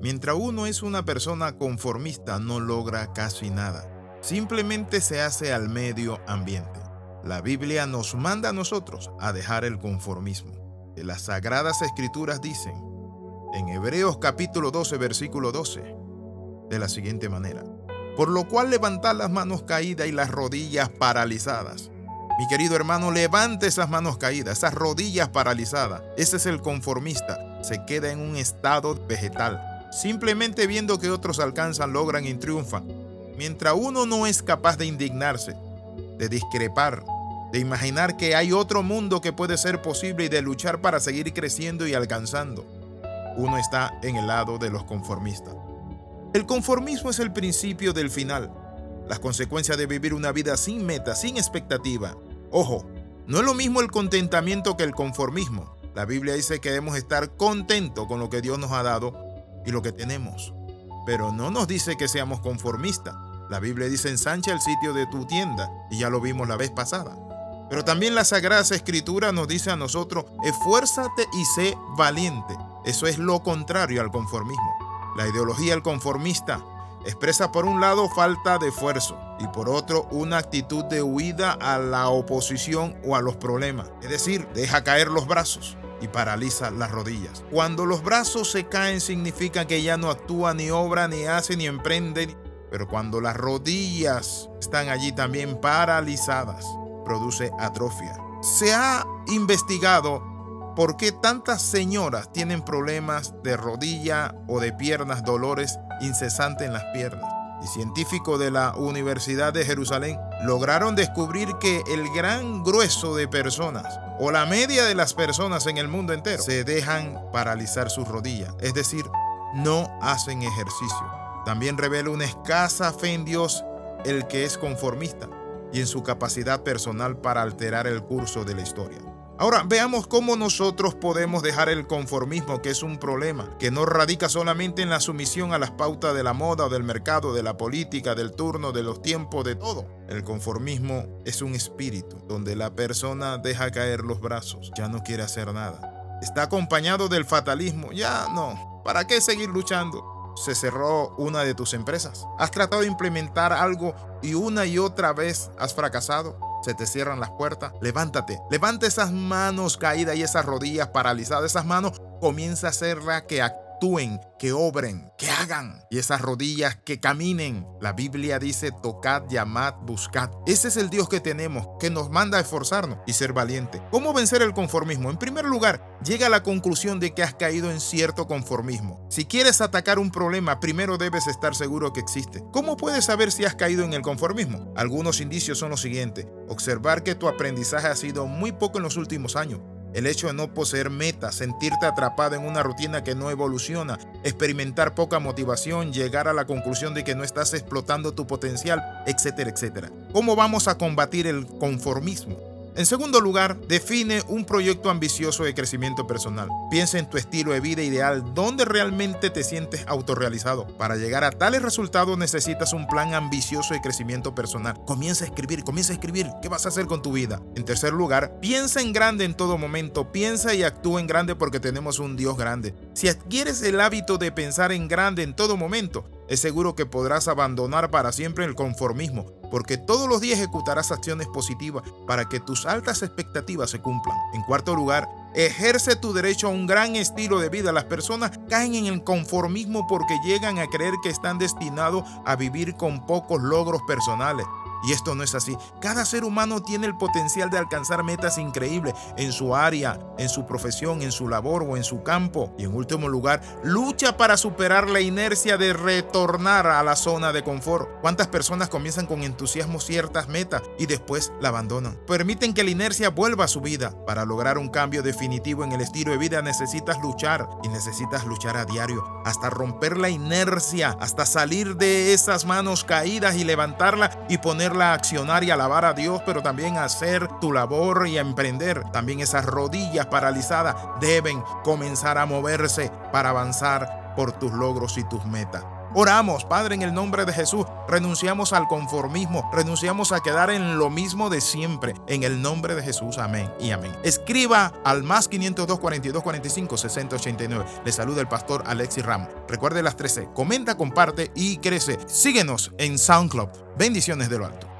Mientras uno es una persona conformista no logra casi nada. Simplemente se hace al medio ambiente. La Biblia nos manda a nosotros a dejar el conformismo. Las sagradas escrituras dicen, en Hebreos capítulo 12, versículo 12, de la siguiente manera, por lo cual levantad las manos caídas y las rodillas paralizadas. Mi querido hermano, levante esas manos caídas, esas rodillas paralizadas. Ese es el conformista. Se queda en un estado vegetal, simplemente viendo que otros alcanzan, logran y triunfan. Mientras uno no es capaz de indignarse, de discrepar, de imaginar que hay otro mundo que puede ser posible y de luchar para seguir creciendo y alcanzando, uno está en el lado de los conformistas. El conformismo es el principio del final, las consecuencias de vivir una vida sin meta, sin expectativa. Ojo, no es lo mismo el contentamiento que el conformismo. La Biblia dice que debemos estar contentos con lo que Dios nos ha dado y lo que tenemos. Pero no nos dice que seamos conformistas. La Biblia dice ensancha el sitio de tu tienda y ya lo vimos la vez pasada. Pero también la Sagrada Escritura nos dice a nosotros, esfuérzate y sé valiente. Eso es lo contrario al conformismo. La ideología del conformista expresa por un lado falta de esfuerzo y por otro una actitud de huida a la oposición o a los problemas. Es decir, deja caer los brazos y paraliza las rodillas. Cuando los brazos se caen significa que ya no actúa, ni obra, ni hace, ni emprende. Pero cuando las rodillas están allí también paralizadas, produce atrofia. Se ha investigado ¿Por qué tantas señoras tienen problemas de rodilla o de piernas, dolores incesantes en las piernas? Y científicos de la Universidad de Jerusalén lograron descubrir que el gran grueso de personas o la media de las personas en el mundo entero se dejan paralizar sus rodillas, es decir, no hacen ejercicio. También revela una escasa fe en Dios el que es conformista y en su capacidad personal para alterar el curso de la historia. Ahora veamos cómo nosotros podemos dejar el conformismo, que es un problema, que no radica solamente en la sumisión a las pautas de la moda o del mercado, de la política, del turno, de los tiempos, de todo. El conformismo es un espíritu donde la persona deja caer los brazos, ya no quiere hacer nada. Está acompañado del fatalismo, ya no, ¿para qué seguir luchando? se cerró una de tus empresas. Has tratado de implementar algo y una y otra vez has fracasado se te cierran las puertas, levántate, levanta esas manos caídas y esas rodillas paralizadas, esas manos, comienza a hacerla que actúen, que obren, que hagan. Y esas rodillas que caminen. La Biblia dice, tocad, llamad, buscad. Ese es el Dios que tenemos, que nos manda a esforzarnos y ser valiente. ¿Cómo vencer el conformismo? En primer lugar, llega a la conclusión de que has caído en cierto conformismo. Si quieres atacar un problema, primero debes estar seguro que existe. ¿Cómo puedes saber si has caído en el conformismo? Algunos indicios son los siguientes. Observar que tu aprendizaje ha sido muy poco en los últimos años el hecho de no poseer metas, sentirte atrapado en una rutina que no evoluciona, experimentar poca motivación, llegar a la conclusión de que no estás explotando tu potencial, etcétera, etcétera. ¿Cómo vamos a combatir el conformismo? En segundo lugar, define un proyecto ambicioso de crecimiento personal. Piensa en tu estilo de vida ideal, donde realmente te sientes autorrealizado. Para llegar a tales resultados necesitas un plan ambicioso de crecimiento personal. Comienza a escribir, comienza a escribir. ¿Qué vas a hacer con tu vida? En tercer lugar, piensa en grande en todo momento. Piensa y actúa en grande porque tenemos un Dios grande. Si adquieres el hábito de pensar en grande en todo momento, es seguro que podrás abandonar para siempre el conformismo, porque todos los días ejecutarás acciones positivas para que tus altas expectativas se cumplan. En cuarto lugar, ejerce tu derecho a un gran estilo de vida. Las personas caen en el conformismo porque llegan a creer que están destinados a vivir con pocos logros personales. Y esto no es así. Cada ser humano tiene el potencial de alcanzar metas increíbles en su área, en su profesión, en su labor o en su campo. Y en último lugar, lucha para superar la inercia de retornar a la zona de confort. ¿Cuántas personas comienzan con entusiasmo ciertas metas y después la abandonan? Permiten que la inercia vuelva a su vida. Para lograr un cambio definitivo en el estilo de vida necesitas luchar y necesitas luchar a diario hasta romper la inercia, hasta salir de esas manos caídas y levantarla y poner la accionar y alabar a Dios, pero también hacer tu labor y emprender. También esas rodillas paralizadas deben comenzar a moverse para avanzar por tus logros y tus metas. Oramos, Padre, en el nombre de Jesús. Renunciamos al conformismo, renunciamos a quedar en lo mismo de siempre. En el nombre de Jesús, amén y amén. Escriba al más 502 42 45 60 89. Le saluda el pastor Alexis Ramos. Recuerde las 13. Comenta, comparte y crece. Síguenos en SoundCloud. Bendiciones de lo alto.